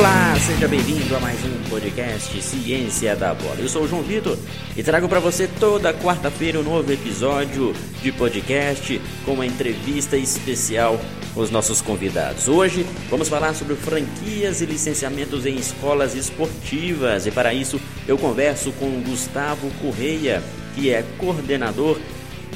Olá, seja bem-vindo a mais um podcast Ciência da Bola. Eu sou o João Vitor e trago para você toda quarta-feira um novo episódio de podcast com uma entrevista especial com os nossos convidados. Hoje vamos falar sobre franquias e licenciamentos em escolas esportivas e para isso eu converso com Gustavo Correia, que é coordenador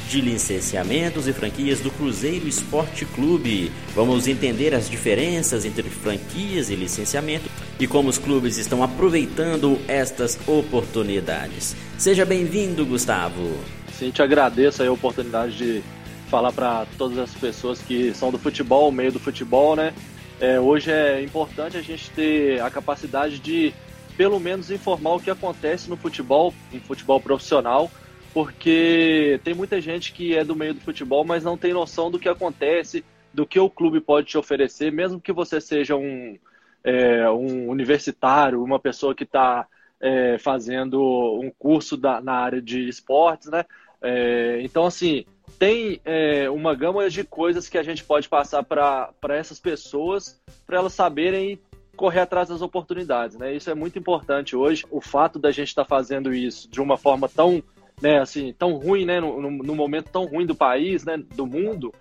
de licenciamentos e franquias do Cruzeiro Esporte Clube. Vamos entender as diferenças entre franquias e licenciamento e como os clubes estão aproveitando estas oportunidades. Seja bem-vindo, Gustavo. Sim, te agradeço a oportunidade de falar para todas as pessoas que são do futebol, meio do futebol, né? É, hoje é importante a gente ter a capacidade de, pelo menos, informar o que acontece no futebol, no futebol profissional, porque tem muita gente que é do meio do futebol, mas não tem noção do que acontece, do que o clube pode te oferecer, mesmo que você seja um, é, um universitário, uma pessoa que está é, fazendo um curso da, na área de esportes, né? É, então, assim, tem é, uma gama de coisas que a gente pode passar para essas pessoas, para elas saberem correr atrás das oportunidades, né? Isso é muito importante hoje. O fato da gente estar tá fazendo isso de uma forma tão né, assim, tão ruim, né, no, no momento tão ruim do país, né, do mundo,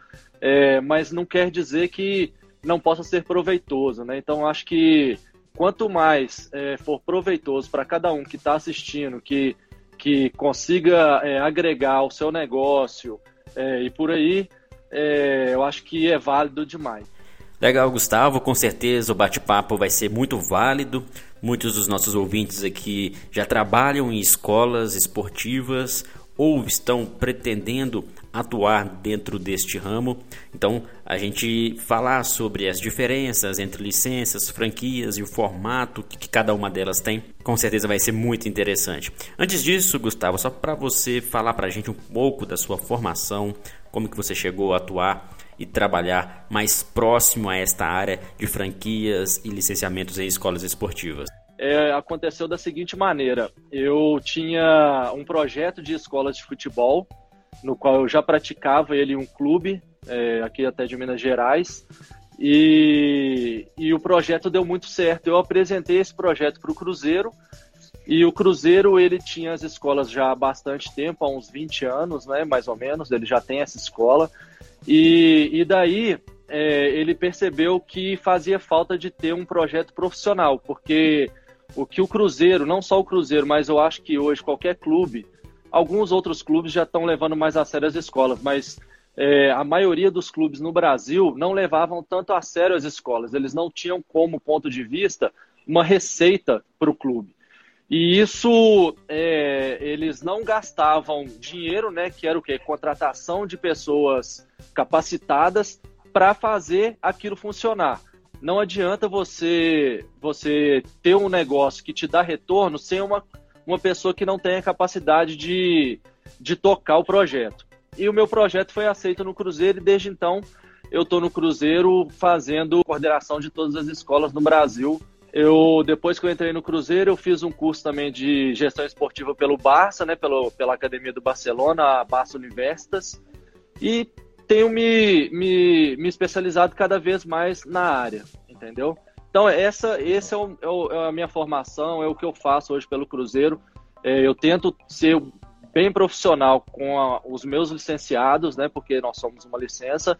é, mas não quer dizer que não possa ser proveitoso, né? Então acho que quanto mais é, for proveitoso para cada um que está assistindo, que que consiga é, agregar ao seu negócio é, e por aí, é, eu acho que é válido demais. Legal, Gustavo. Com certeza o bate-papo vai ser muito válido. Muitos dos nossos ouvintes aqui já trabalham em escolas esportivas ou estão pretendendo atuar dentro deste ramo. Então, a gente falar sobre as diferenças entre licenças, franquias e o formato que cada uma delas tem, com certeza vai ser muito interessante. Antes disso, Gustavo, só para você falar para a gente um pouco da sua formação, como que você chegou a atuar e trabalhar mais próximo a esta área de franquias e licenciamentos em escolas esportivas? É, aconteceu da seguinte maneira: eu tinha um projeto de escolas de futebol, no qual eu já praticava ele em um clube, é, aqui até de Minas Gerais, e, e o projeto deu muito certo. Eu apresentei esse projeto para o Cruzeiro, e o Cruzeiro ele tinha as escolas já há bastante tempo, há uns 20 anos, né, mais ou menos, ele já tem essa escola. E, e daí é, ele percebeu que fazia falta de ter um projeto profissional, porque o que o Cruzeiro, não só o Cruzeiro, mas eu acho que hoje qualquer clube, alguns outros clubes já estão levando mais a sério as escolas, mas é, a maioria dos clubes no Brasil não levavam tanto a sério as escolas, eles não tinham como ponto de vista uma receita para o clube. E isso, é, eles não gastavam dinheiro, né, que era o quê? Contratação de pessoas capacitadas para fazer aquilo funcionar. Não adianta você você ter um negócio que te dá retorno sem uma, uma pessoa que não tenha capacidade de, de tocar o projeto. E o meu projeto foi aceito no Cruzeiro e desde então eu estou no Cruzeiro fazendo coordenação de todas as escolas no Brasil. Eu depois que eu entrei no Cruzeiro, eu fiz um curso também de gestão esportiva pelo Barça, né, pelo, pela academia do Barcelona, a Barça Universitas. E tenho me, me, me especializado cada vez mais na área, entendeu? Então, essa, essa é, o, é, o, é, a minha formação, é o que eu faço hoje pelo Cruzeiro. É, eu tento ser bem profissional com a, os meus licenciados, né, porque nós somos uma licença,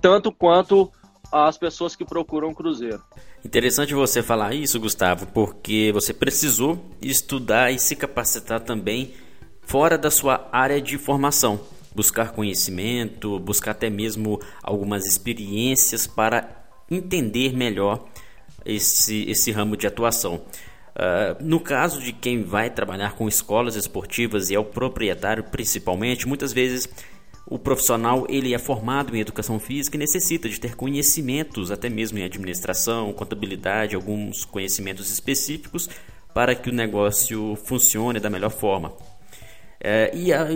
tanto quanto as pessoas que procuram Cruzeiro. Interessante você falar isso, Gustavo, porque você precisou estudar e se capacitar também fora da sua área de formação buscar conhecimento, buscar até mesmo algumas experiências para entender melhor esse, esse ramo de atuação. Uh, no caso de quem vai trabalhar com escolas esportivas e é o proprietário principalmente, muitas vezes o profissional ele é formado em educação física e necessita de ter conhecimentos, até mesmo em administração, contabilidade, alguns conhecimentos específicos para que o negócio funcione da melhor forma. É, e a,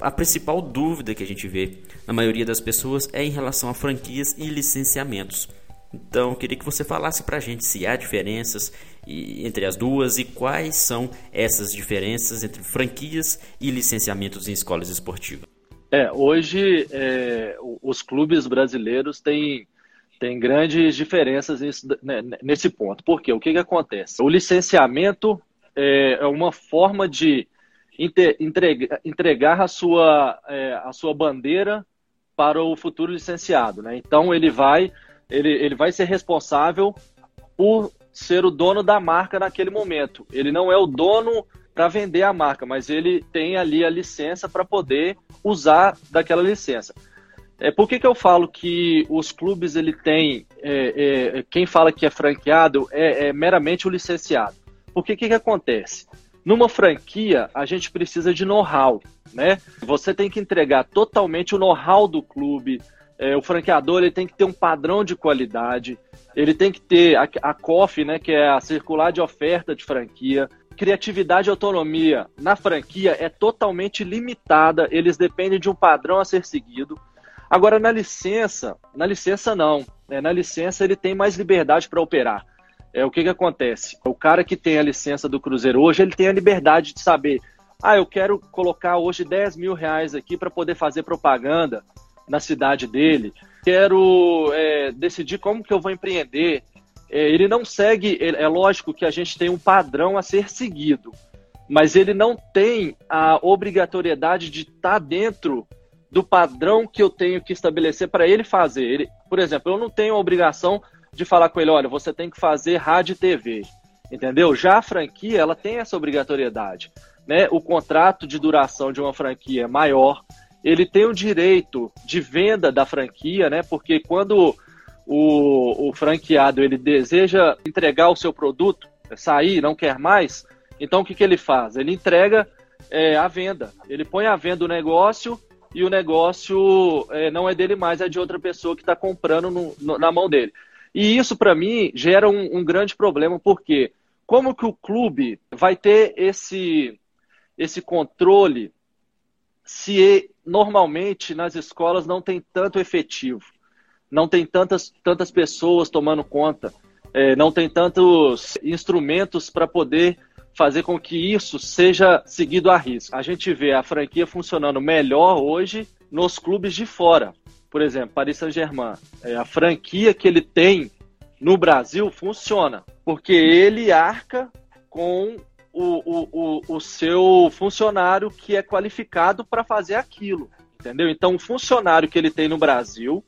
a principal dúvida que a gente vê na maioria das pessoas é em relação a franquias e licenciamentos. Então, eu queria que você falasse para a gente se há diferenças entre as duas e quais são essas diferenças entre franquias e licenciamentos em escolas esportivas. É, hoje é, os clubes brasileiros têm, Tem grandes diferenças nesse, né, nesse ponto. Por quê? O que, que acontece? O licenciamento é, é uma forma de entregar, entregar a, sua, é, a sua bandeira para o futuro licenciado. Né? Então ele vai, ele, ele vai ser responsável por ser o dono da marca naquele momento. Ele não é o dono para vender a marca, mas ele tem ali a licença para poder usar daquela licença. É, por que, que eu falo que os clubes ele tem é, é, quem fala que é franqueado é, é meramente o licenciado? Porque que, que acontece? Numa franquia, a gente precisa de know-how, né? Você tem que entregar totalmente o know-how do clube. É, o franqueador ele tem que ter um padrão de qualidade. Ele tem que ter a, a COF, né, que é a circular de oferta de franquia. Criatividade e autonomia na franquia é totalmente limitada. Eles dependem de um padrão a ser seguido. Agora, na licença, na licença não. Né? Na licença ele tem mais liberdade para operar. É, o que, que acontece? O cara que tem a licença do Cruzeiro hoje, ele tem a liberdade de saber, ah, eu quero colocar hoje 10 mil reais aqui para poder fazer propaganda na cidade dele, quero é, decidir como que eu vou empreender. É, ele não segue, é lógico que a gente tem um padrão a ser seguido, mas ele não tem a obrigatoriedade de estar tá dentro do padrão que eu tenho que estabelecer para ele fazer. Ele, por exemplo, eu não tenho a obrigação de falar com ele, olha, você tem que fazer rádio e TV, entendeu? Já a franquia, ela tem essa obrigatoriedade, né? O contrato de duração de uma franquia é maior, ele tem o direito de venda da franquia, né? Porque quando o, o franqueado ele deseja entregar o seu produto, sair, não quer mais, então o que, que ele faz? Ele entrega é, a venda. Ele põe a venda o negócio e o negócio é, não é dele mais, é de outra pessoa que está comprando no, no, na mão dele. E isso, para mim, gera um, um, grande problema, porque como que o clube vai ter esse, esse controle se normalmente nas escolas não tem tanto efetivo, não tem tantas, tantas pessoas tomando conta, é, não tem tantos instrumentos para poder fazer com que isso seja seguido a risco. A gente vê a franquia funcionando melhor hoje nos clubes de fora. Por exemplo, Paris Saint-Germain. É, a franquia que ele tem no Brasil funciona, porque ele arca com o, o, o, o seu funcionário que é qualificado para fazer aquilo. Entendeu? Então, o funcionário que ele tem no Brasil,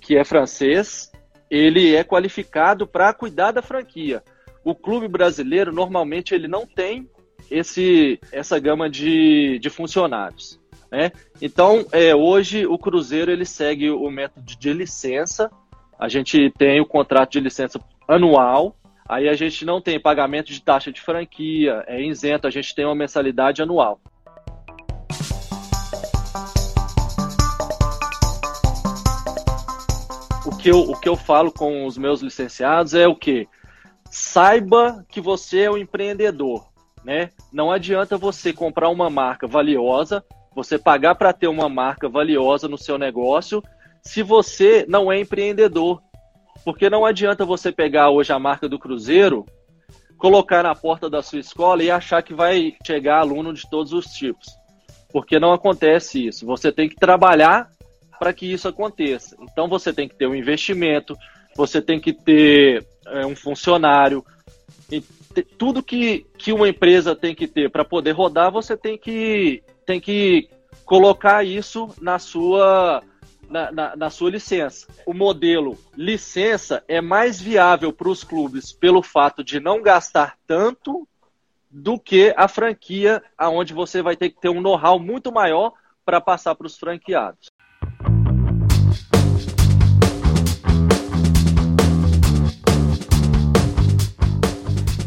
que é francês, ele é qualificado para cuidar da franquia o clube brasileiro normalmente ele não tem esse, essa gama de, de funcionários. Né? Então, é, hoje o Cruzeiro ele segue o método de licença. A gente tem o contrato de licença anual. Aí a gente não tem pagamento de taxa de franquia, é isento, a gente tem uma mensalidade anual. Que eu, o que eu falo com os meus licenciados é o que? saiba que você é um empreendedor, né? Não adianta você comprar uma marca valiosa, você pagar para ter uma marca valiosa no seu negócio, se você não é empreendedor. Porque não adianta você pegar hoje a marca do Cruzeiro, colocar na porta da sua escola e achar que vai chegar aluno de todos os tipos. Porque não acontece isso. Você tem que trabalhar para que isso aconteça. Então você tem que ter um investimento, você tem que ter é, um funcionário. tudo que, que uma empresa tem que ter para poder rodar, você tem que, tem que colocar isso na sua, na, na, na, sua licença. O modelo licença é mais viável para os clubes pelo fato de não gastar tanto do que a franquia, aonde você vai ter que ter um know-how muito maior para passar para os franqueados.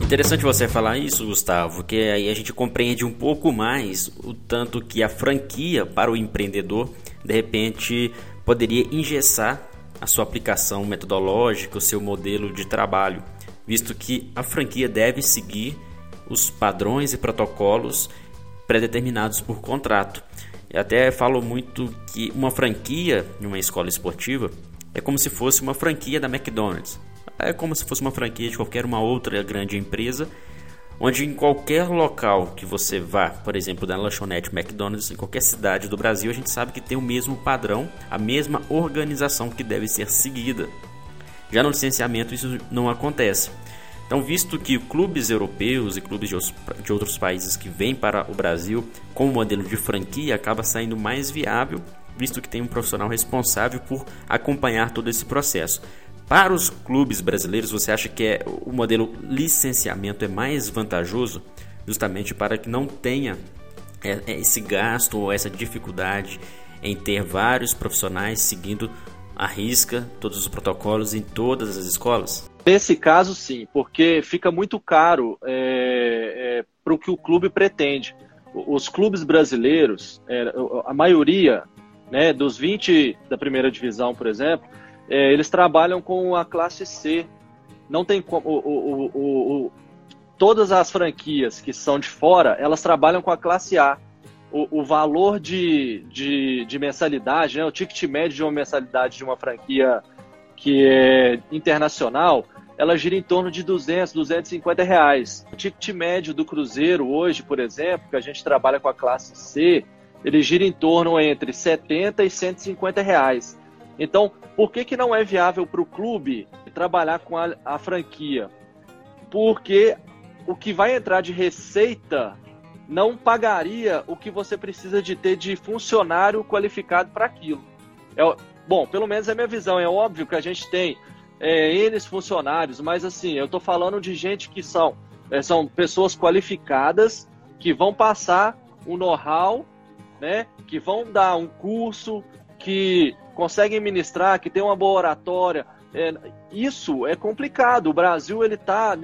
Interessante você falar isso, Gustavo, que aí a gente compreende um pouco mais o tanto que a franquia para o empreendedor, de repente, poderia engessar a sua aplicação metodológica, o seu modelo de trabalho, visto que a franquia deve seguir os padrões e protocolos pré-determinados por contrato. Eu até falo muito que uma franquia em uma escola esportiva é como se fosse uma franquia da McDonald's é como se fosse uma franquia de qualquer uma outra grande empresa, onde em qualquer local que você vá, por exemplo, na lanchonete McDonald's, em qualquer cidade do Brasil, a gente sabe que tem o mesmo padrão, a mesma organização que deve ser seguida. Já no licenciamento isso não acontece. Então, visto que clubes europeus e clubes de outros países que vêm para o Brasil com o modelo de franquia acaba saindo mais viável, visto que tem um profissional responsável por acompanhar todo esse processo. Para os clubes brasileiros, você acha que é, o modelo licenciamento é mais vantajoso, justamente para que não tenha é, é, esse gasto ou essa dificuldade em ter vários profissionais seguindo a risca todos os protocolos em todas as escolas? Nesse caso, sim, porque fica muito caro é, é, para o que o clube pretende. Os clubes brasileiros, é, a maioria né, dos 20 da primeira divisão, por exemplo, é, eles trabalham com a classe C. Não tem como. O, o, o, todas as franquias que são de fora, elas trabalham com a classe A. O, valor de, de, de mensalidade, né, o ticket médio de uma mensalidade de uma franquia que é internacional, ela gira em torno de 200, 250 reais. O ticket médio do Cruzeiro hoje, por exemplo, que a gente trabalha com a classe C, ele gira em torno entre 70 e 150 reais. Então, por que, que não é viável para o clube trabalhar com a, a franquia? Porque o que vai entrar de receita não pagaria o que você precisa de ter de funcionário qualificado para aquilo. É, bom, pelo menos é a minha visão. É óbvio que a gente tem é, eles funcionários, mas assim, eu estou falando de gente que são, é, são pessoas qualificadas que vão passar um know-how, né, que vão dar um curso, que conseguem ministrar, que tem uma boa oratória. É, isso é complicado. O Brasil ele está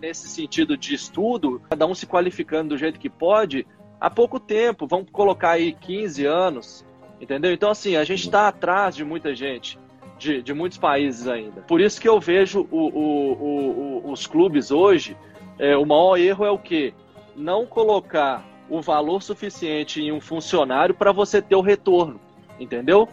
nesse sentido de estudo, cada um se qualificando do jeito que pode, há pouco tempo. Vamos colocar aí 15 anos, entendeu? Então, assim, a gente está atrás de muita gente. De, de, muitos países ainda. Por isso que eu vejo o, o, o, os clubes hoje, é, o maior erro é o quê? Não colocar o valor suficiente em um funcionário para você ter o retorno, entendeu?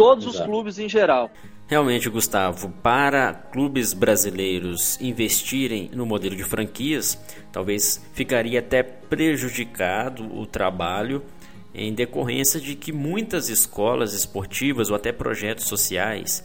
todos Exato. os clubes em geral. Realmente, Gustavo, para clubes brasileiros investirem no modelo de franquias, talvez ficaria até prejudicado o trabalho em decorrência de que muitas escolas esportivas ou até projetos sociais,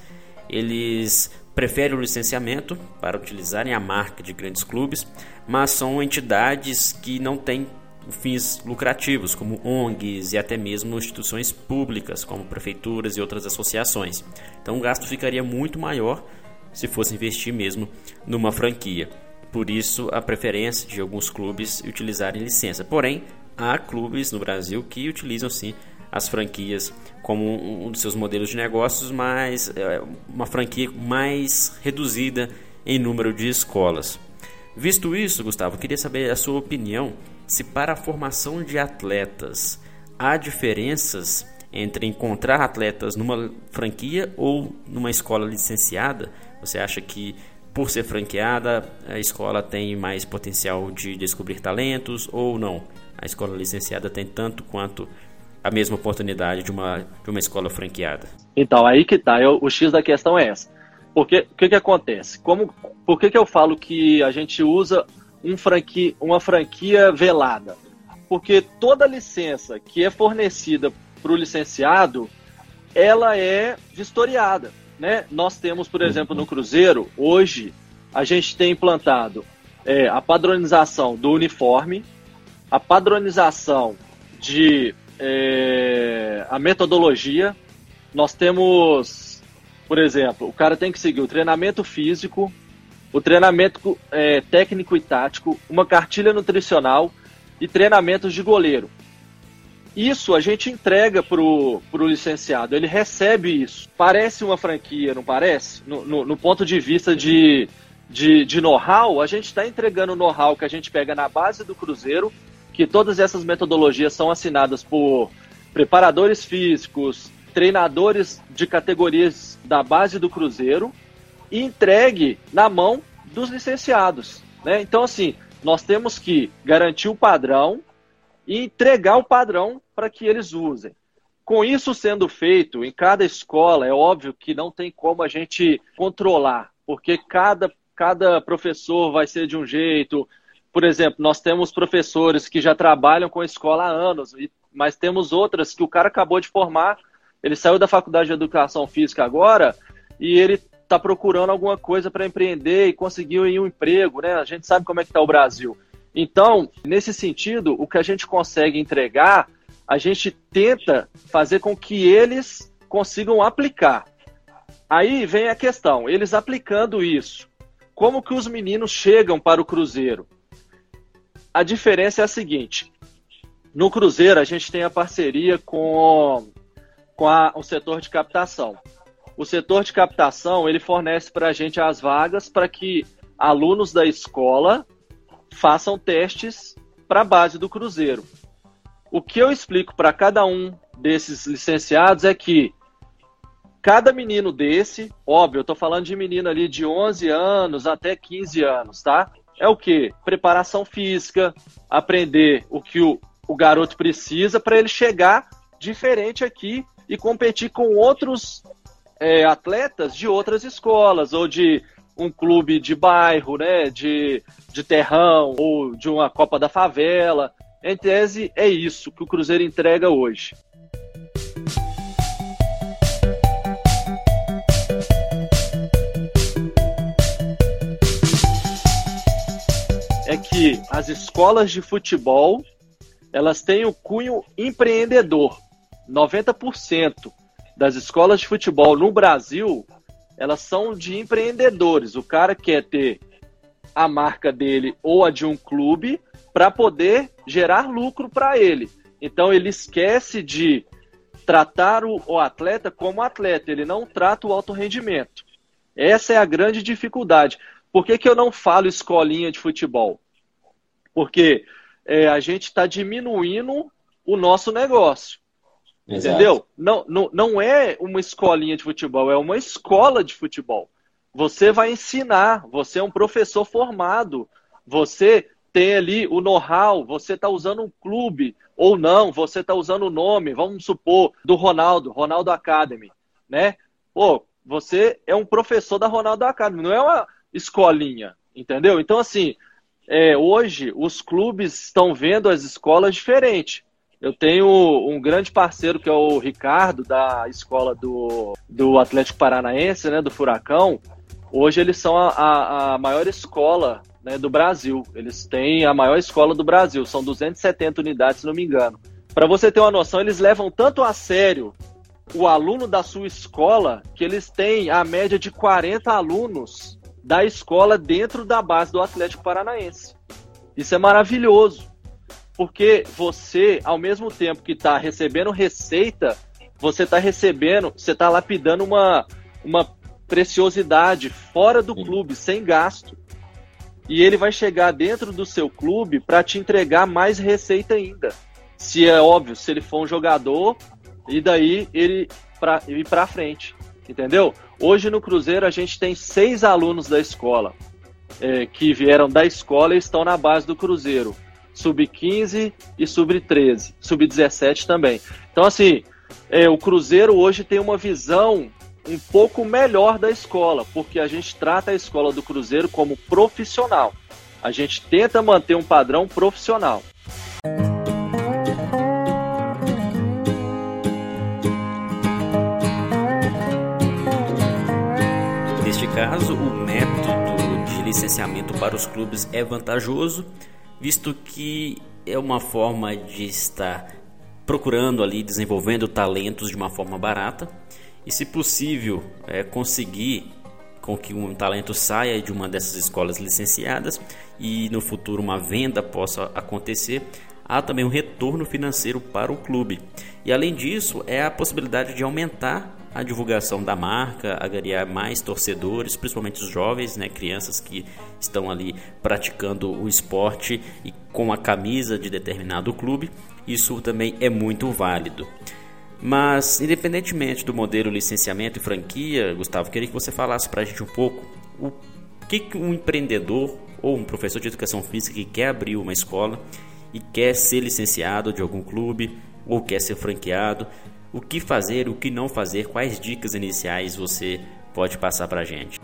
eles preferem o licenciamento para utilizarem a marca de grandes clubes, mas são entidades que não têm fins lucrativos, como ONGs e até mesmo instituições públicas, como prefeituras e outras associações. Então o gasto ficaria muito maior se fosse investir mesmo numa franquia. Por isso, a preferência de alguns clubes utilizarem licença. Porém, há clubes no Brasil que utilizam sim as franquias como um dos seus modelos de negócios, mas é uma franquia mais reduzida em número de escolas. Visto isso, Gustavo, queria saber a sua opinião se para a formação de atletas há diferenças entre encontrar atletas numa franquia ou numa escola licenciada, você acha que por ser franqueada a escola tem mais potencial de descobrir talentos ou não? A escola licenciada tem tanto quanto a mesma oportunidade de uma, de uma escola franqueada? Então, aí que tá. Eu, o X da questão é essa. Porque o que, que acontece? Como, por que, que eu falo que a gente usa um franquia, uma franquia velada? Porque toda licença que é fornecida para o licenciado, ela é vistoriada. Né? Nós temos, por exemplo, no Cruzeiro, hoje, a gente tem implantado é, a padronização do uniforme, a padronização de é, a metodologia. Nós temos, por exemplo, o cara tem que seguir o treinamento físico, o treinamento é, técnico e tático, uma cartilha nutricional e treinamentos de goleiro. Isso a gente entrega para o licenciado, ele recebe isso. Parece uma franquia, não parece? No, no, no ponto de vista de, de, de know-how, a gente está entregando o know-how que a gente pega na base do Cruzeiro, que todas essas metodologias são assinadas por preparadores físicos, treinadores de categorias da base do Cruzeiro, e entregue na mão dos licenciados. Né? Então, assim, nós temos que garantir o padrão e entregar o padrão para que eles usem. Com isso sendo feito em cada escola, é óbvio que não tem como a gente controlar, porque cada, cada professor vai ser de um jeito, por exemplo, nós temos professores que já trabalham com a escola há anos, mas temos outras que o cara acabou de formar, ele saiu da faculdade de educação física agora e ele está procurando alguma coisa para empreender e conseguiu um emprego, né? A gente sabe como é que está o Brasil. Então, nesse sentido, o que a gente consegue entregar, a gente tenta fazer com que eles consigam aplicar. Aí vem a questão, eles aplicando isso, como que os meninos chegam para o Cruzeiro? A diferença é a seguinte: no Cruzeiro a gente tem a parceria com, com a, o setor de captação. O setor de captação ele fornece para a gente as vagas para que alunos da escola façam testes para a base do Cruzeiro. O que eu explico para cada um desses licenciados é que cada menino desse, óbvio, eu estou falando de menino ali de 11 anos até 15 anos, tá? É o que? Preparação física, aprender o que o, o garoto precisa para ele chegar diferente aqui e competir com outros é, atletas de outras escolas ou de um clube de bairro, né, de, de terrão ou de uma Copa da Favela. Em tese, é isso que o Cruzeiro entrega hoje. Que as escolas de futebol elas têm o cunho empreendedor. 90% das escolas de futebol no Brasil elas são de empreendedores. O cara quer ter a marca dele ou a de um clube para poder gerar lucro para ele. Então ele esquece de tratar o, o, atleta como atleta, ele não trata o alto rendimento. Essa é a grande dificuldade. Por que, que eu não falo escolinha de futebol? Porque é, a gente está diminuindo o nosso negócio. Exato. Entendeu? Não, não, não é uma escolinha de futebol, é uma escola de futebol. Você vai ensinar, você é um professor formado, você tem ali o know-how, você está usando um clube ou não, você está usando o nome, vamos supor, do Ronaldo, Ronaldo Academy, né? Pô, você é um professor da Ronaldo Academy, não é uma escolinha, entendeu? Então, assim, é, hoje os clubes estão vendo as escolas diferente. Eu tenho um grande parceiro que é o Ricardo, da escola do, do Atlético Paranaense, né, do Furacão. Hoje eles são a, a maior escola né, do Brasil. Eles têm a maior escola do Brasil, são 270 unidades, se não me engano. Para você ter uma noção, eles levam tanto a sério o aluno da sua escola que eles têm a média de 40 alunos da escola dentro da base do Atlético Paranaense. Isso é maravilhoso, porque você, ao mesmo tempo que está recebendo receita, você está recebendo, você está lapidando uma, uma preciosidade fora do clube, sem gasto. E ele vai chegar dentro do seu clube para te entregar mais receita ainda. Se é óbvio, se ele for um jogador, e daí ele pra, ir para frente. Entendeu? Hoje no Cruzeiro a gente tem seis alunos da escola é, que vieram da escola e estão na base do Cruzeiro. Sub-15 e sub-13. Sub-17 também. Então, assim, é, o Cruzeiro hoje tem uma visão um pouco melhor da escola, porque a gente trata a escola do Cruzeiro como profissional. A gente tenta manter um padrão profissional. Caso, o método de licenciamento para os clubes é vantajoso, visto que é uma forma de estar procurando ali, desenvolvendo talentos de uma forma barata e, se possível, é, conseguir com que um talento saia de uma dessas escolas licenciadas e no futuro uma venda possa acontecer, há também um retorno financeiro para o clube. E além disso, é a possibilidade de aumentar a divulgação da marca, agariar mais torcedores, principalmente os jovens, né, crianças que estão ali praticando o esporte e com a camisa de determinado clube. Isso também é muito válido. Mas, independentemente do modelo licenciamento e franquia, Gustavo, queria que você falasse para a gente um pouco o que um empreendedor ou um professor de educação física que quer abrir uma escola e quer ser licenciado de algum clube ou quer ser franqueado, o que fazer, o que não fazer, quais dicas iniciais você pode passar para a gente?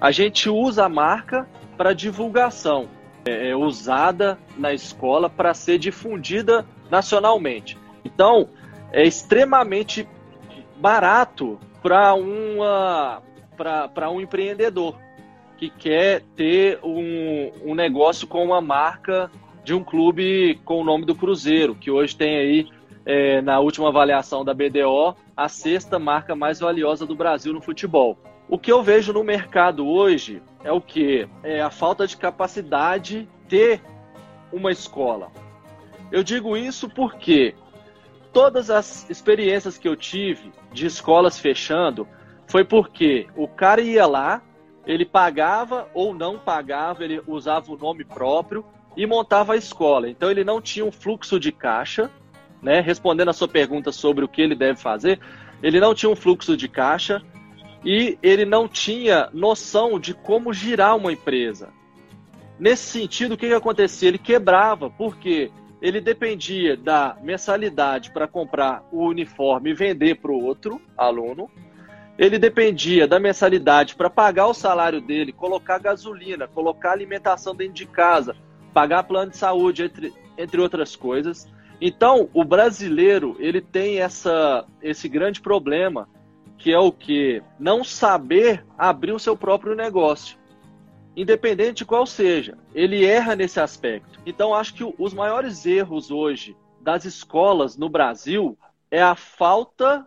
A gente usa a marca para divulgação. é, é usada na escola para ser difundida nacionalmente. Então, é extremamente barato para uma para um empreendedor que quer ter um, um negócio com uma marca de um clube com o nome do Cruzeiro, que hoje tem aí, é, na última avaliação da BDO, a sexta marca mais valiosa do Brasil no futebol. O que eu vejo no mercado hoje é o que? É a falta de capacidade de uma escola. Eu digo isso porque todas as experiências que eu tive de escolas fechando foi porque o cara ia lá, ele pagava ou não pagava, ele usava o nome próprio e montava a escola. Então ele não tinha um fluxo de caixa, né? Respondendo a sua pergunta sobre o que ele deve fazer, ele não tinha um fluxo de caixa e ele não tinha noção de como girar uma empresa. Nesse sentido, o que, que acontecia? Ele quebrava, porque ele dependia da mensalidade para comprar o uniforme e vender para o outro aluno. Ele dependia da mensalidade para pagar o salário dele, colocar gasolina, colocar alimentação dentro de casa, pagar plano de saúde, entre, entre outras coisas. Então, o brasileiro ele tem essa, esse grande problema, que é o que? Não saber abrir o seu próprio negócio independente de qual seja. Ele erra nesse aspecto. Então, acho que os maiores erros hoje das escolas no Brasil é a falta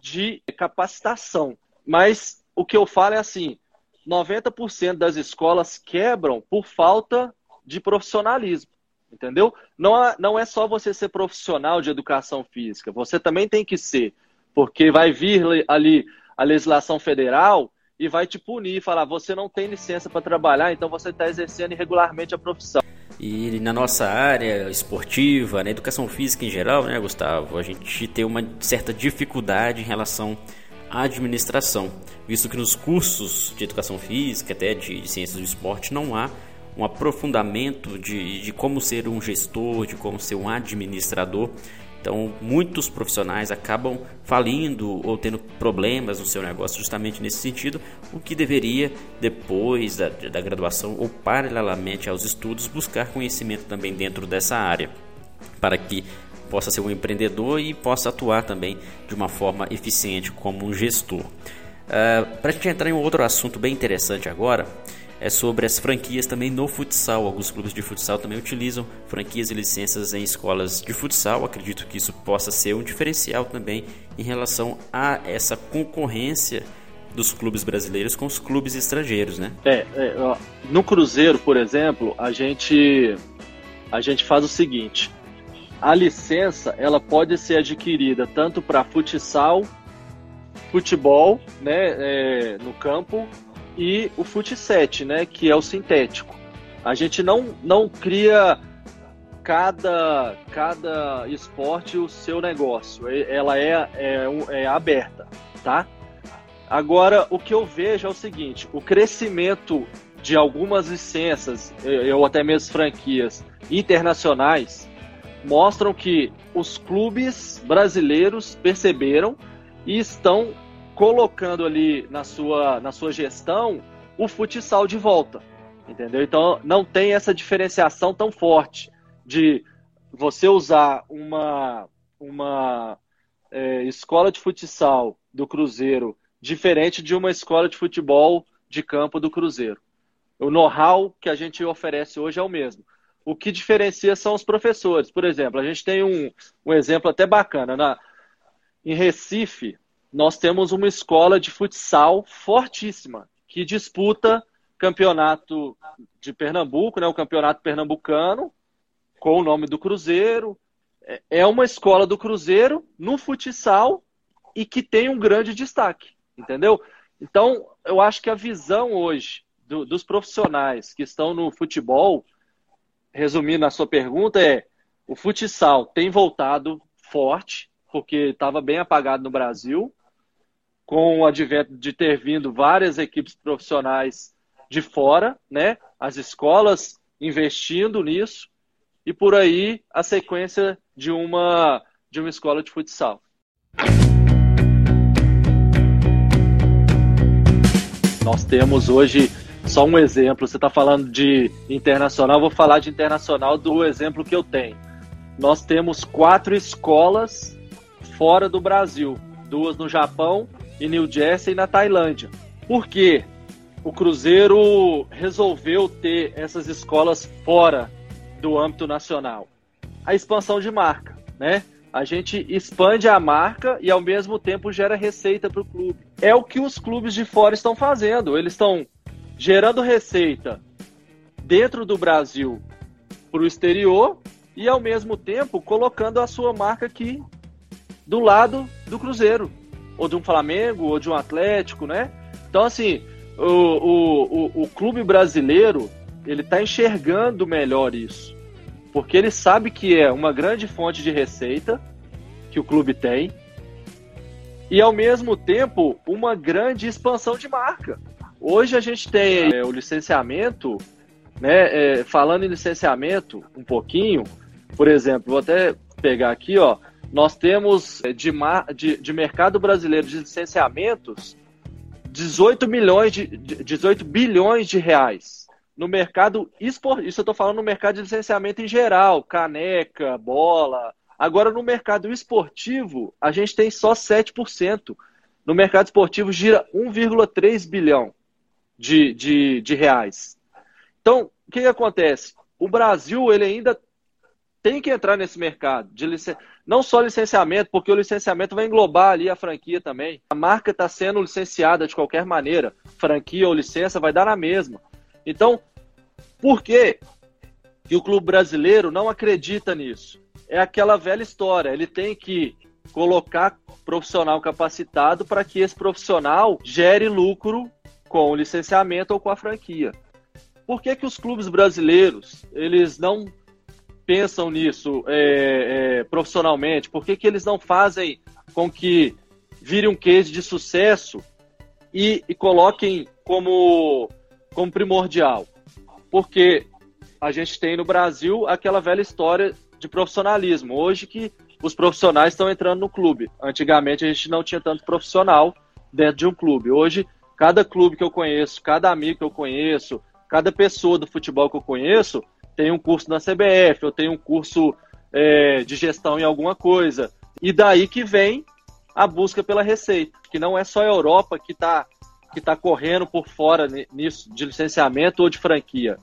de capacitação. Mas o que eu falo é assim: 90% das escolas quebram por falta de profissionalismo. Entendeu? Não é, não é só você ser profissional de educação física, você também tem que ser, porque vai vir ali a legislação federal e vai te punir, falar você não tem licença para trabalhar, então você está exercendo irregularmente a profissão. E na nossa área esportiva, na educação física em geral, né, Gustavo, a gente tem uma certa dificuldade em relação à administração, visto que nos cursos de educação física, até de ciências do esporte, não há um aprofundamento de, de como ser um gestor, de como ser um administrador. Então, muitos profissionais acabam falindo ou tendo problemas no seu negócio justamente nesse sentido, o que deveria, depois da, da graduação ou paralelamente aos estudos, buscar conhecimento também dentro dessa área, para que possa ser um empreendedor e possa atuar também de uma forma eficiente como um gestor. Uh, para a gente entrar em um outro assunto bem interessante agora, é sobre as franquias também no futsal. Alguns clubes de futsal também utilizam franquias e licenças em escolas de futsal. Acredito que isso possa ser um diferencial também em relação a essa concorrência dos clubes brasileiros com os clubes estrangeiros, né? É, é ó, no Cruzeiro, por exemplo, a gente a gente faz o seguinte: a licença ela pode ser adquirida tanto para futsal, futebol, né, é, no campo, e o Fut 7, né, que é o sintético. A gente não, não cria cada, cada esporte o seu negócio, ela é, é, é aberta, tá? Agora, o que eu vejo é o seguinte: o crescimento de algumas licenças, ou até mesmo franquias internacionais, mostram que os clubes brasileiros perceberam e estão colocando ali na sua, na sua gestão o futsal de volta. Entendeu? Então não tem essa diferenciação tão forte de você usar uma, uma é, escola de futsal do Cruzeiro diferente de uma escola de futebol de campo do Cruzeiro. O know-how que a gente oferece hoje é o mesmo. O que diferencia são os professores. Por exemplo, a gente tem um, um exemplo até bacana. Na, em Recife, nós temos uma escola de futsal fortíssima, que disputa campeonato de Pernambuco, né, o campeonato pernambucano, com o nome do Cruzeiro. É, é uma escola do Cruzeiro no futsal e que tem um grande destaque, entendeu? Então, eu acho que a visão hoje do, dos profissionais que estão no futebol, resumindo a sua pergunta, é o futsal tem voltado forte, porque estava bem apagado no Brasil com o advento de ter vindo várias equipes profissionais de fora, né? As escolas investindo nisso e por aí a sequência de uma de uma escola de futsal. Nós temos hoje Só um exemplo, você está falando de internacional, vou falar de internacional do exemplo que eu tenho. Nós temos quatro escolas fora do Brasil, duas no Japão, em New Jersey e na Tailândia. Por quê? O Cruzeiro resolveu ter essas escolas fora do âmbito nacional. A expansão de marca, né? A gente expande a marca e ao mesmo tempo gera receita para o clube. É o que os clubes de fora estão fazendo. Eles estão gerando receita dentro do Brasil para o exterior e ao mesmo tempo colocando a sua marca aqui do lado do Cruzeiro, ou de um Flamengo, ou de um Atlético, né? Então, assim, o, o, o, o clube brasileiro ele está enxergando melhor isso porque ele sabe que é uma grande fonte de receita que o clube tem e ao mesmo tempo uma grande expansão de marca. Hoje a gente tem é, o licenciamento, né? É, falando em licenciamento um pouquinho, por exemplo, vou até pegar aqui, ó. Nós temos é, de, de, de mercado brasileiro de licenciamentos 18 milhões de 18 bilhões de reais no mercado esportivo, isso eu estou falando no mercado de licenciamento em geral, caneca, bola. Agora, no mercado esportivo, a gente tem só 7%. No mercado esportivo, gira 1,3 bilhão de, de, de reais. Então, o que, que, acontece? O Brasil ele ainda tem que entrar nesse mercado de licen... não só licenciamento, porque o licenciamento vai englobar ali a franquia também. A marca está sendo licenciada de qualquer maneira, franquia ou licença vai dar na mesma. Então, por que, que o clube brasileiro não acredita nisso? É aquela velha história, ele tem que colocar profissional capacitado para que esse profissional gere lucro com o licenciamento ou com a franquia. Por que, que os clubes brasileiros eles não pensam nisso é, é, profissionalmente? Por que, que eles não fazem com que vire um case de sucesso e, e coloquem como como primordial? Porque a gente tem no Brasil aquela velha história de profissionalismo. Hoje que os profissionais estão entrando no clube. Antigamente a gente não tinha tanto profissional dentro de um clube. Hoje, cada clube que eu conheço, cada amigo que eu conheço, cada pessoa do futebol que eu conheço tem um curso na CBF, eu tenho um curso é, de gestão em alguma coisa. E daí que vem a busca pela receita, que não é só a Europa que está que está correndo por fora nisso de licenciamento ou de franquia.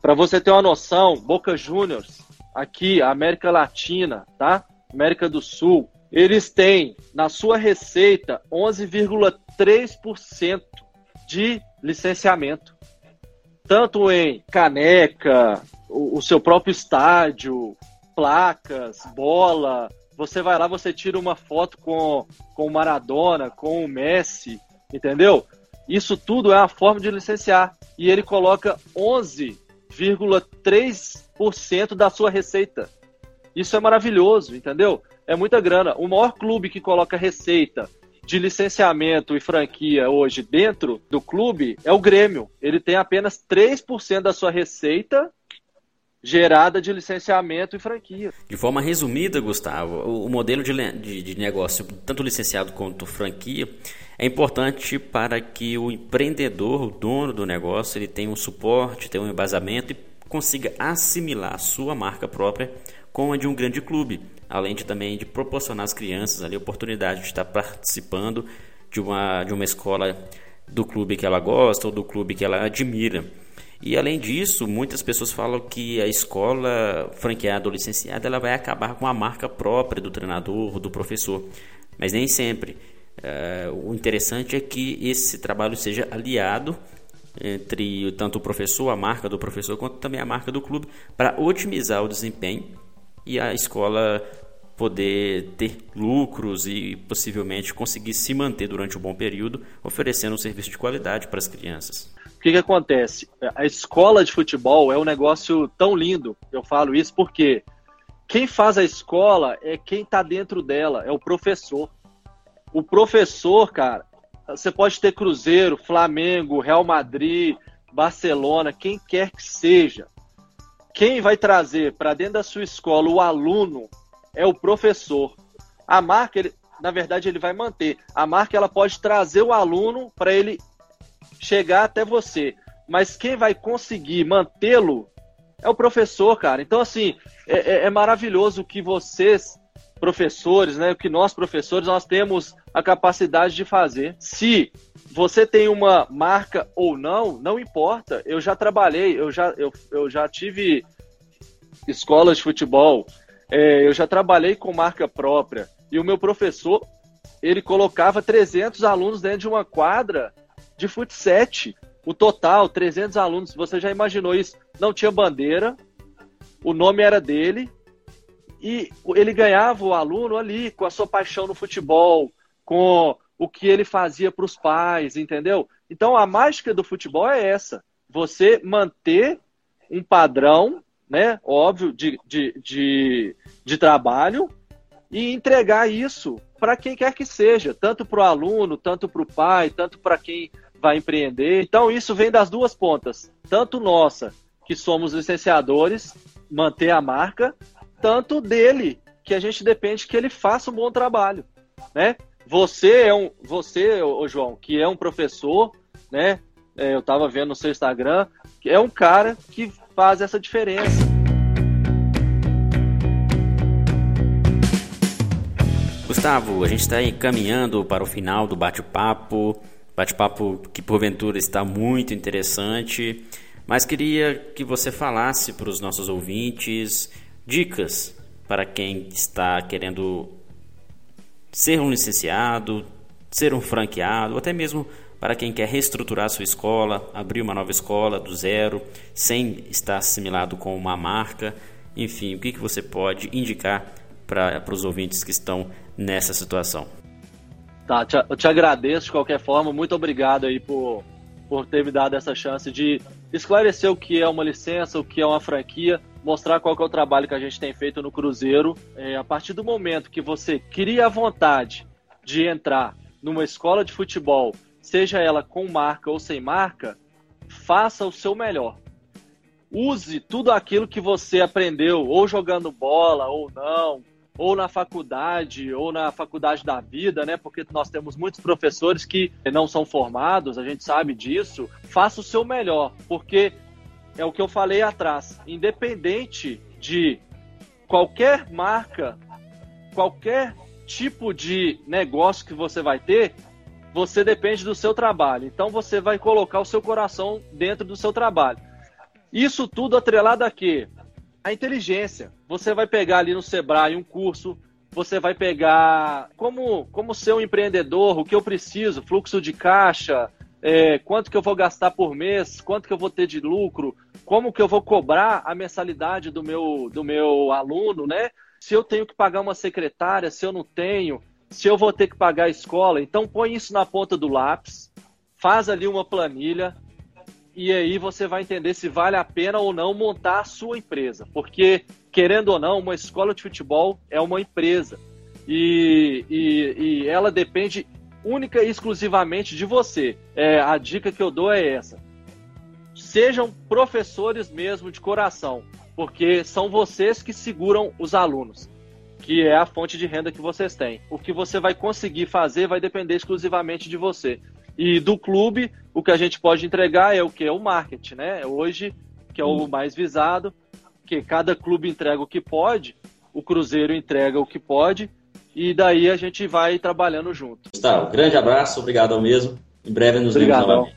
Para você ter uma noção, Boca Juniors, aqui, América Latina, tá? América do Sul, eles têm na sua receita 11,3% de licenciamento. Tanto em caneca, o, o seu próprio estádio, placas, bola. Você vai lá, você tira uma foto com, com o Maradona, com o Messi, entendeu? Isso tudo é uma forma de licenciar. E ele coloca 11,3% da sua receita. Isso é maravilhoso, entendeu? É muita grana. O maior clube que coloca receita de licenciamento e franquia hoje dentro do clube é o Grêmio. Ele tem apenas 3% da sua receita gerada de licenciamento e franquia. De forma resumida, Gustavo, o modelo de, de, de, negócio, tanto licenciado quanto franquia, é importante para que o empreendedor, o dono do negócio, ele tenha um suporte, tenha um embasamento e consiga assimilar a sua marca própria com a de um grande clube, além de também de proporcionar às crianças ali a oportunidade de estar participando de uma, de uma escola do clube que ela gosta ou do clube que ela admira. E além disso, muitas pessoas falam que a escola franqueada ou licenciada ela vai acabar com a marca própria do treinador, do professor. Mas nem sempre. Uh, o interessante é que esse trabalho seja aliado entre tanto o professor, a marca do professor, quanto também a marca do clube, para otimizar o desempenho e a escola poder ter lucros e possivelmente conseguir se manter durante um bom período, oferecendo um serviço de qualidade para as crianças que, que acontece? A escola de futebol é um negócio tão lindo, eu falo isso porque quem faz a escola é quem está dentro dela, é o professor. O professor, cara, você pode ter Cruzeiro, Flamengo, Real Madrid, Barcelona, quem quer que seja. Quem vai trazer para dentro da sua escola o aluno é o professor. A marca, ele, na verdade, ele vai manter. A marca ela pode trazer o aluno para ele chegar até você. mas quem vai conseguir mantê-lo é o professor, cara. Então, assim, é, é, é maravilhoso que vocês, professores, né, que nós, professores, nós temos a capacidade de fazer. Se você tem uma marca ou não, não importa. Eu já trabalhei, eu já, eu, eu já tive escolas de futebol, é, eu já trabalhei com marca própria. E o meu professor, ele colocava 300 alunos dentro de uma quadra de futsal. O total, 300 alunos. Você já imaginou isso? Não tinha bandeira, o nome era dele, e ele ganhava o aluno ali com a sua paixão no futebol, com o que ele fazia para os pais, entendeu? Então a mágica do futebol é essa: você manter um padrão, né, óbvio, de, de, de, de trabalho e entregar isso para quem quer que seja, tanto para o aluno, tanto para o pai, tanto para quem vai empreender. Então isso vem das duas pontas, tanto nossa, que somos licenciadores, manter a marca, tanto dele, que a gente depende que ele faça um bom trabalho, né? Você é um, você, ô João, que é um professor, né? É, eu estava vendo no seu Instagram, é um cara que faz essa diferença. Gustavo, a gente está caminhando para o final do bate-papo, bate-papo que porventura está muito interessante, mas queria que você falasse para os nossos ouvintes dicas para quem está querendo ser um licenciado, ser um franqueado, ou até mesmo para quem quer reestruturar sua escola, abrir uma nova escola do zero, sem estar assimilado com uma marca. Enfim, o que, que você pode indicar para os ouvintes que estão nessa situação? Tá, te, eu te agradeço de qualquer forma, muito obrigado aí por, por ter me dado essa chance de esclarecer o que é uma licença, o que é uma franquia mostrar qual é o trabalho que a gente tem feito no Cruzeiro. É, a partir do momento que você cria a vontade de entrar numa escola de futebol, seja ela com marca ou sem marca, faça o seu melhor. Use tudo aquilo que você aprendeu, ou jogando bola, ou não, ou na faculdade, ou na faculdade da vida, né? Porque nós temos muitos professores que não são formados, a gente sabe disso. Faça o seu melhor, porque é o que eu falei atrás. Independente de qualquer marca, qualquer tipo de negócio que você vai ter, você depende do seu trabalho. Então você vai colocar o seu coração dentro do seu trabalho. Isso tudo atrelado a quê? A inteligência. Você vai pegar ali no Sebrae um curso, você vai pegar como, como ser um empreendedor, o que eu preciso, fluxo de caixa, é, quanto que eu vou gastar por mês, quanto que eu vou ter de lucro, como que eu vou cobrar a mensalidade do meu, do meu aluno, né? Se eu tenho que pagar uma secretária, se eu não tenho, se eu vou ter que pagar a escola. Então põe isso na ponta do lápis, faz ali uma planilha e aí você vai entender se vale a pena ou não montar a sua empresa. Porque, querendo ou não, uma escola de futebol é uma empresa. E, e, e ela depende única e exclusivamente de você. É, a dica que eu dou é essa. Sejam professores mesmo de coração, porque são vocês que seguram os alunos, que é a fonte de renda que vocês têm. O que você vai conseguir fazer vai depender exclusivamente de você. E do clube, o que a gente pode entregar é o que? É o marketing, né? Hoje, que é o mais visado, que cada clube entrega o que pode, o Cruzeiro entrega o que pode, e daí a gente vai trabalhando junto. Gustavo, grande abraço, obrigado ao mesmo. Em breve nos vemos novamente.